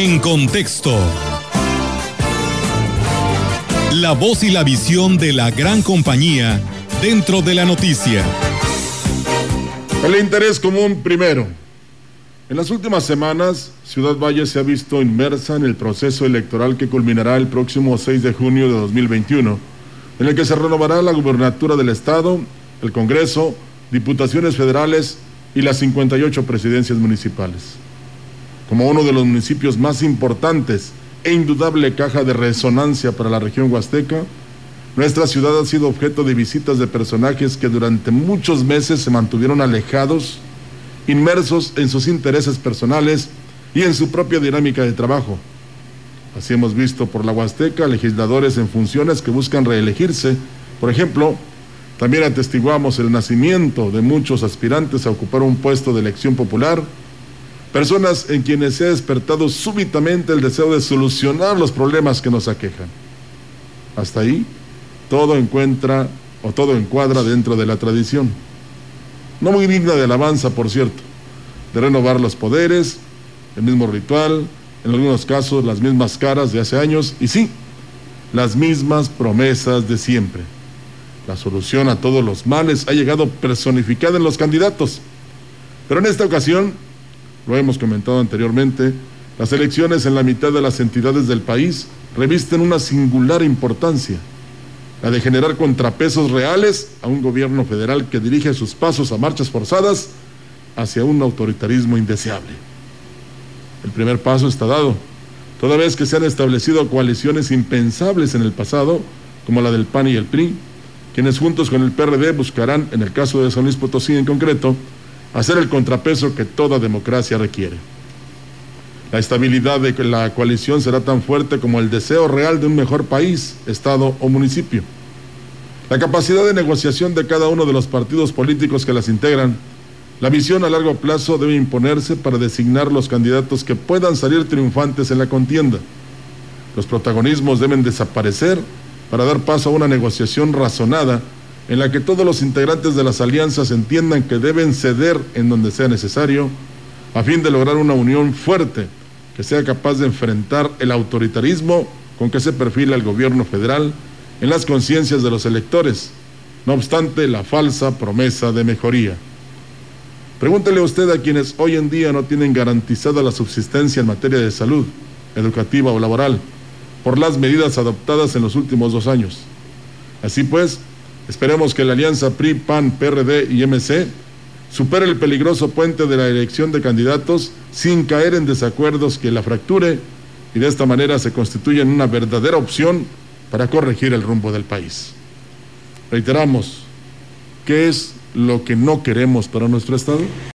En contexto. La voz y la visión de la gran compañía dentro de la noticia. El interés común primero. En las últimas semanas, Ciudad Valle se ha visto inmersa en el proceso electoral que culminará el próximo 6 de junio de 2021, en el que se renovará la gubernatura del Estado, el Congreso, diputaciones federales y las 58 presidencias municipales. Como uno de los municipios más importantes e indudable caja de resonancia para la región huasteca, nuestra ciudad ha sido objeto de visitas de personajes que durante muchos meses se mantuvieron alejados, inmersos en sus intereses personales y en su propia dinámica de trabajo. Así hemos visto por la Huasteca legisladores en funciones que buscan reelegirse. Por ejemplo, también atestiguamos el nacimiento de muchos aspirantes a ocupar un puesto de elección popular, personas en quienes se ha despertado súbitamente el deseo de solucionar los problemas que nos aquejan. Hasta ahí, todo encuentra o todo encuadra dentro de la tradición. No muy digna de alabanza, por cierto, de renovar los poderes, el mismo ritual, en algunos casos las mismas caras de hace años y sí, las mismas promesas de siempre. La solución a todos los males ha llegado personificada en los candidatos. Pero en esta ocasión, lo hemos comentado anteriormente, las elecciones en la mitad de las entidades del país revisten una singular importancia, la de generar contrapesos reales a un gobierno federal que dirige sus pasos a marchas forzadas hacia un autoritarismo indeseable. El primer paso está dado, toda vez que se han establecido coaliciones impensables en el pasado, como la del PAN y el PRI, quienes juntos con el PRD buscarán, en el caso de San Luis Potosí en concreto, hacer el contrapeso que toda democracia requiere. La estabilidad de la coalición será tan fuerte como el deseo real de un mejor país, Estado o municipio. La capacidad de negociación de cada uno de los partidos políticos que las integran, la visión a largo plazo debe imponerse para designar los candidatos que puedan salir triunfantes en la contienda. Los protagonismos deben desaparecer para dar paso a una negociación razonada en la que todos los integrantes de las alianzas entiendan que deben ceder en donde sea necesario a fin de lograr una unión fuerte que sea capaz de enfrentar el autoritarismo con que se perfila el gobierno federal en las conciencias de los electores, no obstante la falsa promesa de mejoría. Pregúntele usted a quienes hoy en día no tienen garantizada la subsistencia en materia de salud, educativa o laboral, por las medidas adoptadas en los últimos dos años. Así pues, esperemos que la alianza PRI, PAN, PRD y MC supere el peligroso puente de la elección de candidatos sin caer en desacuerdos que la fracture y de esta manera se constituya en una verdadera opción para corregir el rumbo del país. Reiteramos, ¿qué es lo que no queremos para nuestro Estado?